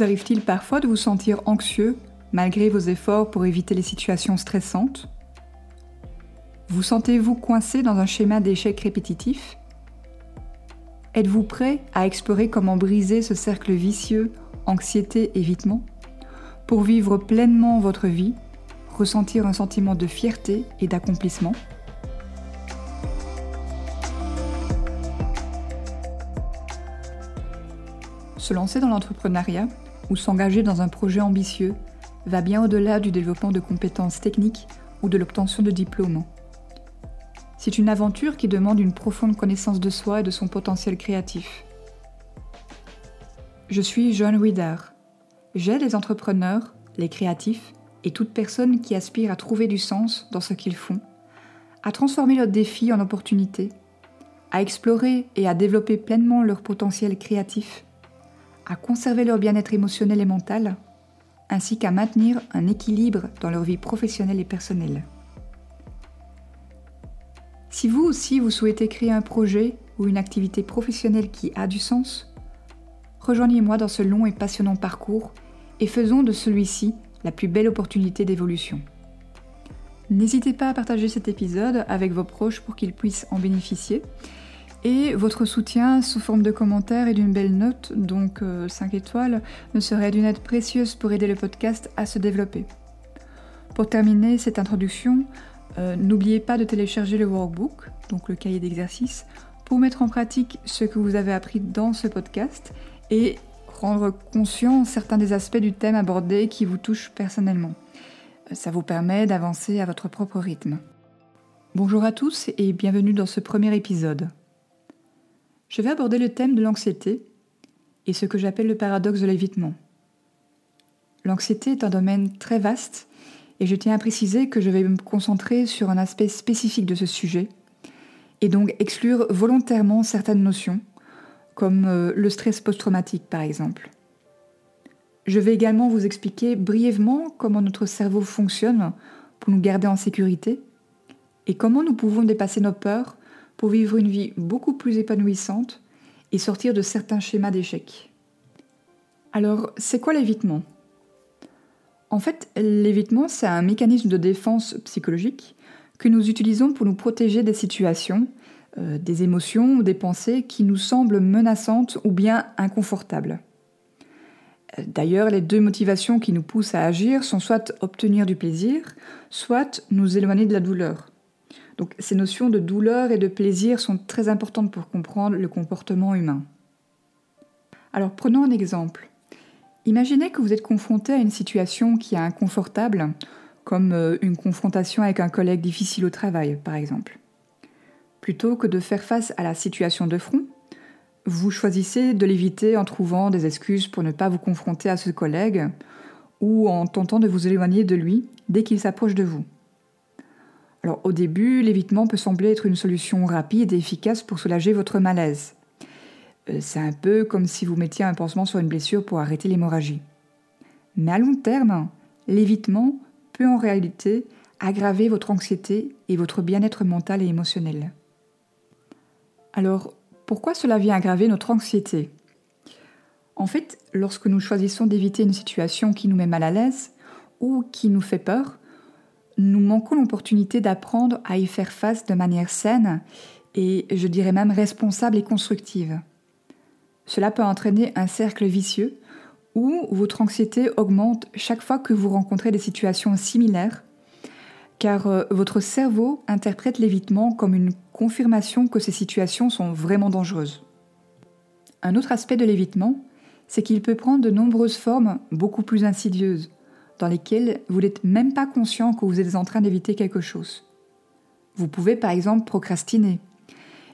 Arrive-t-il parfois de vous sentir anxieux malgré vos efforts pour éviter les situations stressantes? Vous sentez-vous coincé dans un schéma d'échec répétitif? Êtes-vous prêt à explorer comment briser ce cercle vicieux anxiété-évitement pour vivre pleinement votre vie, ressentir un sentiment de fierté et d'accomplissement? Se lancer dans l'entrepreneuriat ou s'engager dans un projet ambitieux va bien au-delà du développement de compétences techniques ou de l'obtention de diplômes. C'est une aventure qui demande une profonde connaissance de soi et de son potentiel créatif. Je suis John Widar. J'aide les entrepreneurs, les créatifs et toute personne qui aspire à trouver du sens dans ce qu'ils font, à transformer leurs défis en opportunités, à explorer et à développer pleinement leur potentiel créatif à conserver leur bien-être émotionnel et mental, ainsi qu'à maintenir un équilibre dans leur vie professionnelle et personnelle. Si vous aussi vous souhaitez créer un projet ou une activité professionnelle qui a du sens, rejoignez-moi dans ce long et passionnant parcours et faisons de celui-ci la plus belle opportunité d'évolution. N'hésitez pas à partager cet épisode avec vos proches pour qu'ils puissent en bénéficier et votre soutien sous forme de commentaires et d'une belle note, donc 5 euh, étoiles, me serait d'une aide précieuse pour aider le podcast à se développer. Pour terminer cette introduction, euh, n'oubliez pas de télécharger le workbook, donc le cahier d'exercice, pour mettre en pratique ce que vous avez appris dans ce podcast et rendre conscient certains des aspects du thème abordé qui vous touchent personnellement. Euh, ça vous permet d'avancer à votre propre rythme. Bonjour à tous et bienvenue dans ce premier épisode je vais aborder le thème de l'anxiété et ce que j'appelle le paradoxe de l'évitement. L'anxiété est un domaine très vaste et je tiens à préciser que je vais me concentrer sur un aspect spécifique de ce sujet et donc exclure volontairement certaines notions, comme euh, le stress post-traumatique par exemple. Je vais également vous expliquer brièvement comment notre cerveau fonctionne pour nous garder en sécurité et comment nous pouvons dépasser nos peurs pour vivre une vie beaucoup plus épanouissante et sortir de certains schémas d'échec. Alors, c'est quoi l'évitement? En fait, l'évitement, c'est un mécanisme de défense psychologique que nous utilisons pour nous protéger des situations, euh, des émotions ou des pensées qui nous semblent menaçantes ou bien inconfortables. D'ailleurs, les deux motivations qui nous poussent à agir sont soit obtenir du plaisir, soit nous éloigner de la douleur. Donc ces notions de douleur et de plaisir sont très importantes pour comprendre le comportement humain. Alors prenons un exemple. Imaginez que vous êtes confronté à une situation qui est inconfortable, comme euh, une confrontation avec un collègue difficile au travail, par exemple. Plutôt que de faire face à la situation de front, vous choisissez de l'éviter en trouvant des excuses pour ne pas vous confronter à ce collègue ou en tentant de vous éloigner de lui dès qu'il s'approche de vous. Alors au début, l'évitement peut sembler être une solution rapide et efficace pour soulager votre malaise. Euh, c'est un peu comme si vous mettiez un pansement sur une blessure pour arrêter l'hémorragie. Mais à long terme, l'évitement peut en réalité aggraver votre anxiété et votre bien-être mental et émotionnel. Alors, pourquoi cela vient aggraver notre anxiété? En fait, lorsque nous choisissons d'éviter une situation qui nous met mal à l'aise ou qui nous fait peur, nous manquons l'opportunité d'apprendre à y faire face de manière saine et je dirais même responsable et constructive. Cela peut entraîner un cercle vicieux où votre anxiété augmente chaque fois que vous rencontrez des situations similaires, car euh, votre cerveau interprète l'évitement comme une confirmation que ces situations sont vraiment dangereuses. Un autre aspect de l'évitement, c'est qu'il peut prendre de nombreuses formes beaucoup plus insidieuses dans lesquelles vous n'êtes même pas conscient que vous êtes en train d'éviter quelque chose. Vous pouvez par exemple procrastiner.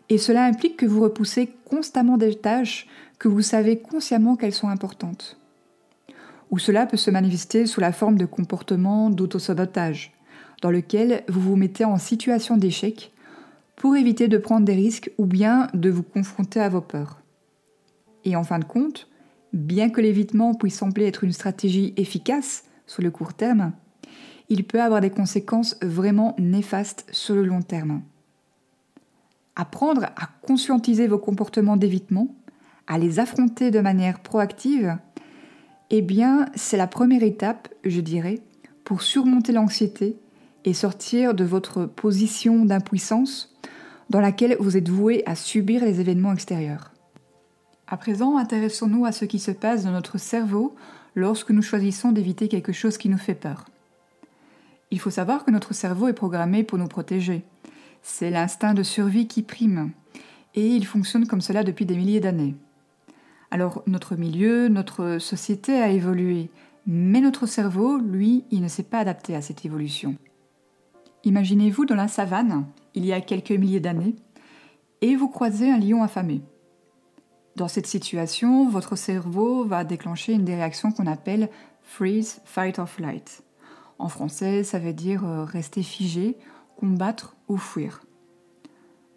Et cela implique que vous repoussez constamment des tâches que vous savez consciemment qu'elles sont importantes. Ou cela peut se manifester sous la forme de comportements d'autosabotage, dans lequel vous vous mettez en situation d'échec pour éviter de prendre des risques ou bien de vous confronter à vos peurs. Et en fin de compte, bien que l'évitement puisse sembler être une stratégie efficace, sur le court terme, il peut avoir des conséquences vraiment néfastes sur le long terme. Apprendre à conscientiser vos comportements d'évitement, à les affronter de manière proactive, Eh bien, c'est la première étape, je dirais, pour surmonter l'anxiété et sortir de votre position d'impuissance dans laquelle vous êtes voué à subir les événements extérieurs. À présent, intéressons-nous à ce qui se passe dans notre cerveau lorsque nous choisissons d'éviter quelque chose qui nous fait peur. Il faut savoir que notre cerveau est programmé pour nous protéger. C'est l'instinct de survie qui prime, et il fonctionne comme cela depuis des milliers d'années. Alors notre milieu, notre société a évolué, mais notre cerveau, lui, il ne s'est pas adapté à cette évolution. Imaginez-vous dans la savane, il y a quelques milliers d'années, et vous croisez un lion affamé. Dans cette situation, votre cerveau va déclencher une des réactions qu'on appelle freeze, fight or flight. En français, ça veut dire euh, rester figé, combattre ou fuir.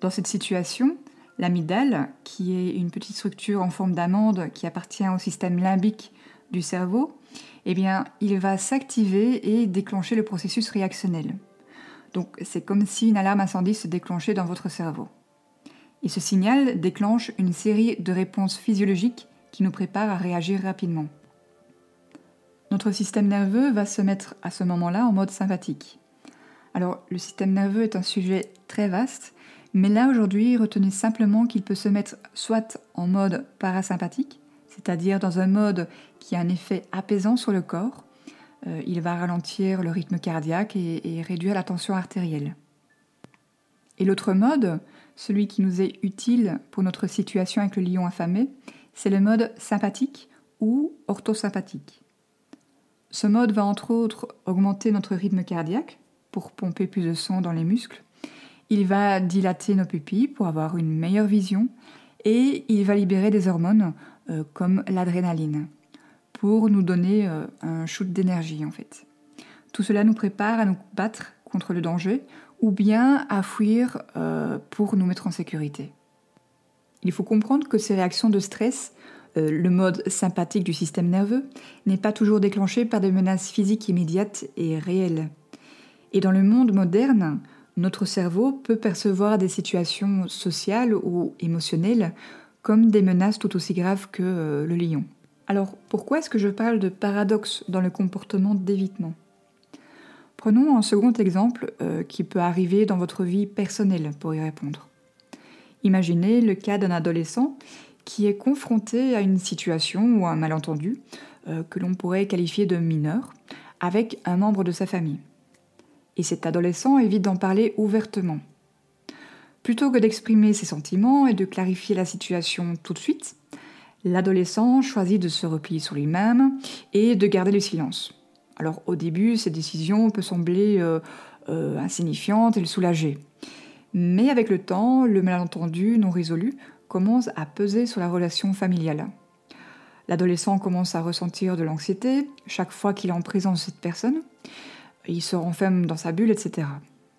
Dans cette situation, l'amygdale, qui est une petite structure en forme d'amande qui appartient au système limbique du cerveau, eh bien, il va s'activer et déclencher le processus réactionnel. Donc, c'est comme si une alarme incendie se déclenchait dans votre cerveau. Et ce signal déclenche une série de réponses physiologiques qui nous préparent à réagir rapidement. Notre système nerveux va se mettre à ce moment-là en mode sympathique. Alors, le système nerveux est un sujet très vaste, mais là aujourd'hui, retenez simplement qu'il peut se mettre soit en mode parasympathique, c'est-à-dire dans un mode qui a un effet apaisant sur le corps. Euh, il va ralentir le rythme cardiaque et réduire la tension artérielle. Et l'autre mode, celui qui nous est utile pour notre situation avec le lion affamé, c'est le mode sympathique ou orthosympathique. Ce mode va entre autres augmenter notre rythme cardiaque pour pomper plus de sang dans les muscles. Il va dilater nos pupilles pour avoir une meilleure vision et il va libérer des hormones euh, comme l'adrénaline pour nous donner euh, un shoot d'énergie en fait. Tout cela nous prépare à nous battre contre le danger ou bien à fuir euh, pour nous mettre en sécurité. Il faut comprendre que ces réactions de stress, euh, le mode sympathique du système nerveux, n'est pas toujours déclenché par des menaces physiques immédiates et réelles. Et dans le monde moderne, notre cerveau peut percevoir des situations sociales ou émotionnelles comme des menaces tout aussi graves que euh, le lion. Alors pourquoi est-ce que je parle de paradoxe dans le comportement d'évitement? Prenons un second exemple euh, qui peut arriver dans votre vie personnelle pour y répondre. Imaginez le cas d'un adolescent qui est confronté à une situation ou un malentendu euh, que l'on pourrait qualifier de mineur avec un membre de sa famille. Et cet adolescent évite d'en parler ouvertement. Plutôt que d'exprimer ses sentiments et de clarifier la situation tout de suite, l'adolescent choisit de se replier sur lui-même et de garder le silence. Alors au début, cette décision peut sembler euh, euh, insignifiante et le soulager. Mais avec le temps, le malentendu non résolu commence à peser sur la relation familiale. L'adolescent commence à ressentir de l'anxiété chaque fois qu'il est en présence de cette personne. Il se renferme dans sa bulle, etc.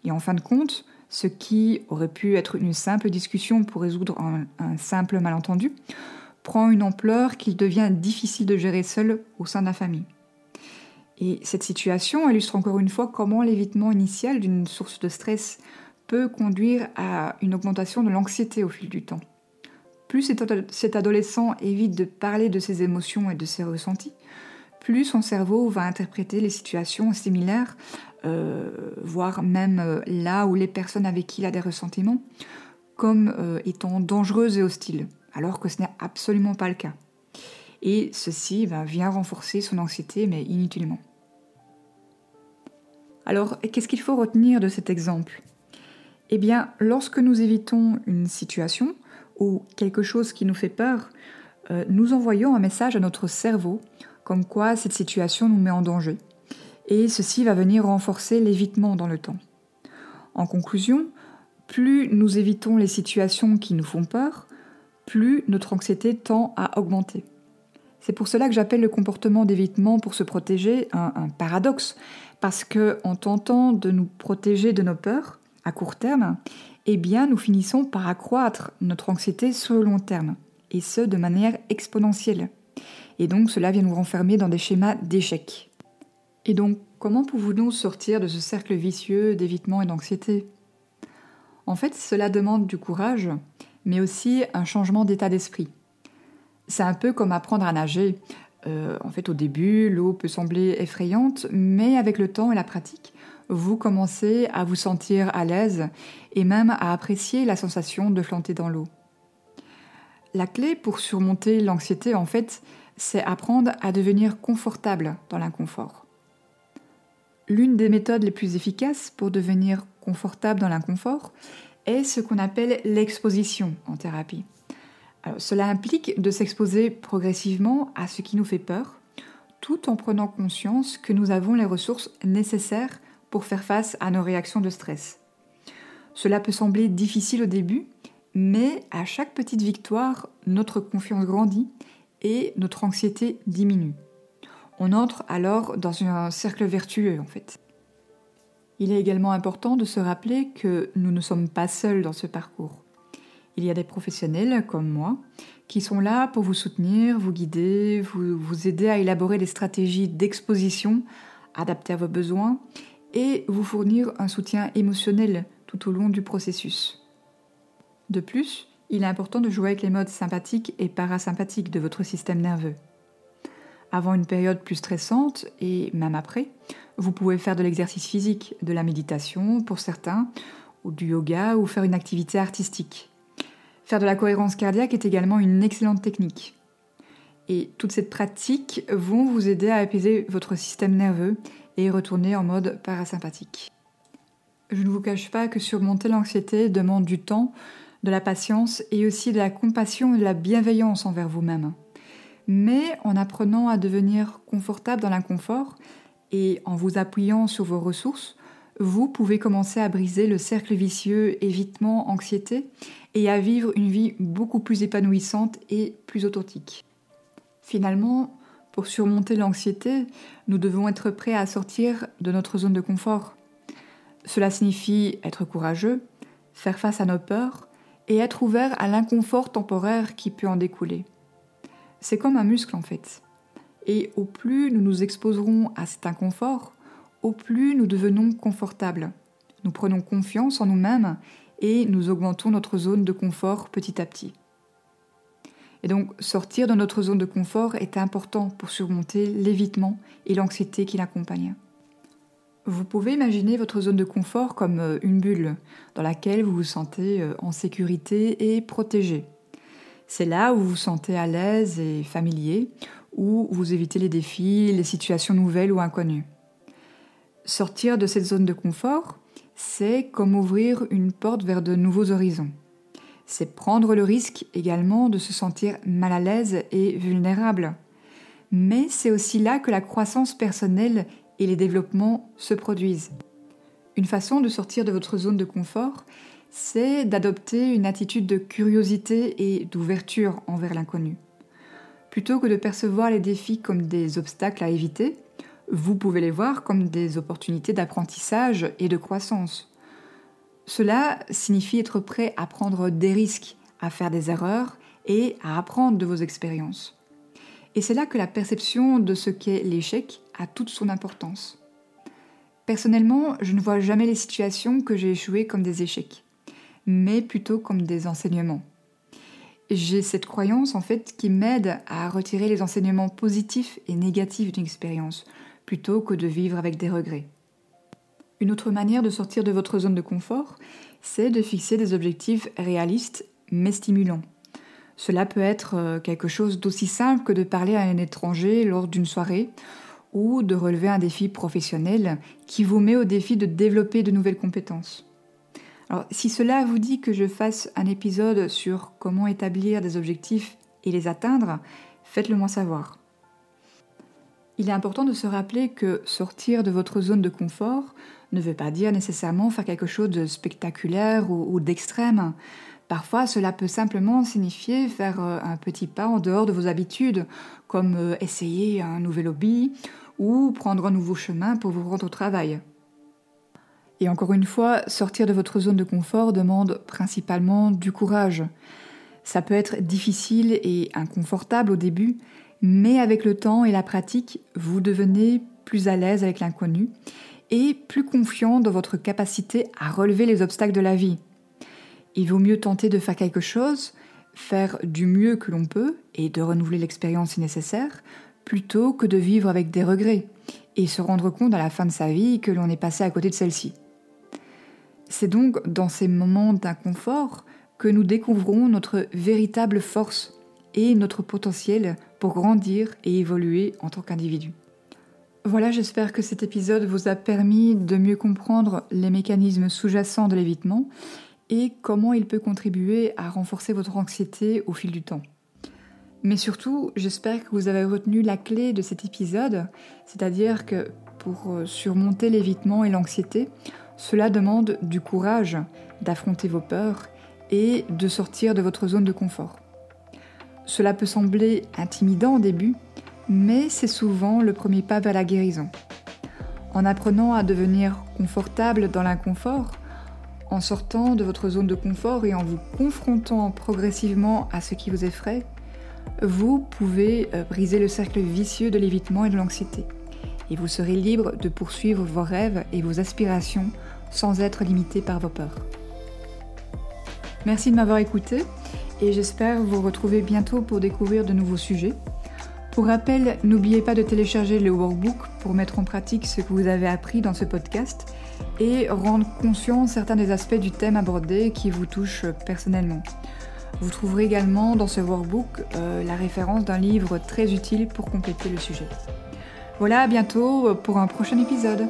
Et en fin de compte, ce qui aurait pu être une simple discussion pour résoudre un simple malentendu prend une ampleur qu'il devient difficile de gérer seul au sein de la famille. Et cette situation illustre encore une fois comment l'évitement initial d'une source de stress peut conduire à une augmentation de l'anxiété au fil du temps. Plus cet adolescent évite de parler de ses émotions et de ses ressentis, plus son cerveau va interpréter les situations similaires, euh, voire même euh, là où les personnes avec qui il a des ressentiments, comme euh, étant dangereuses et hostiles, alors que ce n'est absolument pas le cas et ceci vient renforcer son anxiété, mais inutilement. Alors, qu'est-ce qu'il faut retenir de cet exemple? Eh bien, lorsque nous évitons une situation ou quelque chose qui nous fait peur, euh, nous envoyons un message à notre cerveau comme quoi cette situation nous met en danger. Et ceci va venir renforcer l'évitement dans le temps. En conclusion, plus nous évitons les situations qui nous font peur, plus notre anxiété tend à augmenter. C'est pour cela que j'appelle le comportement d'évitement pour se protéger un, paradoxe, parce que en tentant de nous protéger de nos peurs à court terme, eh bien nous finissons par accroître notre anxiété sur le long terme, et ce de manière exponentielle. Et donc cela vient nous renfermer dans des schémas d'échec. Et donc comment pouvons-nous sortir de ce cercle vicieux d'évitement et d'anxiété? En fait, cela demande du courage, mais aussi un changement d'état d'esprit. C'est un peu comme apprendre à nager. Euh, en fait, au début, l'eau peut sembler effrayante, mais avec le temps et la pratique, vous commencez à vous sentir à l'aise et même à apprécier la sensation de flotter dans l'eau. La clé pour surmonter l'anxiété, en fait, c'est apprendre à devenir confortable dans l'inconfort. L'une des méthodes les plus efficaces pour devenir confortable dans l'inconfort est ce qu'on appelle l'exposition en thérapie. Cela implique de s'exposer progressivement à ce qui nous fait peur, tout en prenant conscience que nous avons les ressources nécessaires pour faire face à nos réactions de stress. Cela peut sembler difficile au début, mais à chaque petite victoire, notre confiance grandit et notre anxiété diminue. On entre alors dans un cercle vertueux en fait. Il est également important de se rappeler que nous ne sommes pas seuls dans ce parcours. Il y a des professionnels comme moi qui sont là pour vous soutenir, vous guider, vous, aider à élaborer des stratégies d'exposition adaptées à vos besoins et vous fournir un soutien émotionnel tout au long du processus. De plus, il est important de jouer avec les modes sympathiques et parasympathiques de votre système nerveux. Avant une période plus stressante et même après, vous pouvez faire de l'exercice physique, de la méditation pour certains, ou du yoga ou faire une activité artistique. Faire de la cohérence cardiaque est également une excellente technique. Et toutes ces pratiques vont vous aider à apaiser votre système nerveux et retourner en mode parasympathique. Je ne vous cache pas que surmonter l'anxiété demande du temps, de la patience et aussi de la compassion et de la bienveillance envers vous-même. Mais en apprenant à devenir confortable dans l'inconfort et en vous appuyant sur vos ressources, vous pouvez commencer à briser le cercle vicieux évitement-anxiété et à vivre une vie beaucoup plus épanouissante et plus authentique. Finalement, pour surmonter l'anxiété, nous devons être prêts à sortir de notre zone de confort. Cela signifie être courageux, faire face à nos peurs et être ouvert à l'inconfort temporaire qui peut en découler. C'est comme un muscle en fait. Et au plus nous nous exposerons à cet inconfort, au plus nous devenons confortables. Nous prenons confiance en nous-mêmes et nous augmentons notre zone de confort petit à petit. Et donc sortir de notre zone de confort est important pour surmonter l'évitement et l'anxiété qui l'accompagnent. Vous pouvez imaginer votre zone de confort comme euh, une bulle dans laquelle vous vous sentez euh, en sécurité et protégé. C'est là où vous vous sentez à l'aise et familier, où vous évitez les défis, les situations nouvelles ou inconnues. Sortir de cette zone de confort, c'est comme ouvrir une porte vers de nouveaux horizons c'est prendre le risque également de se sentir mal à l'aise et vulnérable. Mais c'est aussi là que la croissance personnelle et les développements se produisent. Une façon de sortir de votre zone de confort, c'est d'adopter une attitude de curiosité et d'ouverture envers l'inconnu. Plutôt que de percevoir les défis comme des obstacles à éviter, vous pouvez les voir comme des opportunités d'apprentissage et de croissance. Cela signifie être prêt à prendre des risques, à faire des erreurs et à apprendre de vos expériences. Et c'est là que la perception de ce qu'est l'échec a toute son importance. Personnellement, je ne vois jamais les situations que j'ai échouées comme des échecs, mais plutôt comme des enseignements. J'ai cette croyance en fait qui m'aide à retirer les enseignements positifs et négatifs d'une expérience, plutôt que de vivre avec des regrets. Une autre manière de sortir de votre zone de confort, c'est de fixer des objectifs réalistes mais stimulants. Cela peut être euh, quelque chose d'aussi simple que de parler à un étranger lors d'une soirée ou de relever un défi professionnel qui vous met au défi de développer de nouvelles compétences. Alors, si cela vous dit que je fasse un épisode sur comment établir des objectifs et les atteindre, faites-le moi savoir. Il est important de se rappeler que sortir de votre zone de confort ne veut pas dire nécessairement faire quelque chose de spectaculaire ou, d'extrême. Parfois, cela peut simplement signifier faire euh, un petit pas en dehors de vos habitudes, comme euh, essayer un nouvel hobby ou prendre un nouveau chemin pour vous rendre au travail. Et encore une fois, sortir de votre zone de confort demande principalement du courage. Ça peut être difficile et inconfortable au début, mais avec le temps et la pratique, vous devenez plus à l'aise avec l'inconnu et plus confiant dans votre capacité à relever les obstacles de la vie. Il vaut mieux tenter de faire quelque chose, faire du mieux que l'on peut et de renouveler l'expérience si nécessaire, plutôt que de vivre avec des regrets et se rendre compte à la fin de sa vie que l'on est passé à côté de celle-ci. C'est donc dans ces moments d'inconfort que nous découvrons notre véritable force et notre potentiel pour grandir et évoluer en tant qu'individu. Voilà, j'espère que cet épisode vous a permis de mieux comprendre les mécanismes sous-jacents de l'évitement et comment il peut contribuer à renforcer votre anxiété au fil du temps. Mais surtout, j'espère que vous avez retenu la clé de cet épisode, c'est-à-dire que pour euh, surmonter l'évitement et l'anxiété, cela demande du courage d'affronter vos peurs et de sortir de votre zone de confort. Cela peut sembler intimidant au début, mais c'est souvent le premier pas vers la guérison. En apprenant à devenir confortable dans l'inconfort, en sortant de votre zone de confort et en vous confrontant progressivement à ce qui vous effraie, vous pouvez euh, briser le cercle vicieux de l'évitement et de l'anxiété. Et vous serez libre de poursuivre vos rêves et vos aspirations sans être limité par vos peurs. Merci de m'avoir écouté et j'espère vous retrouver bientôt pour découvrir de nouveaux sujets. Pour rappel, n'oubliez pas de télécharger le workbook pour mettre en pratique ce que vous avez appris dans ce podcast et rendre conscient certains des aspects du thème abordé qui vous touchent personnellement. Vous trouverez également dans ce workbook euh, la référence d'un livre très utile pour compléter le sujet. Voilà, à bientôt pour un prochain épisode.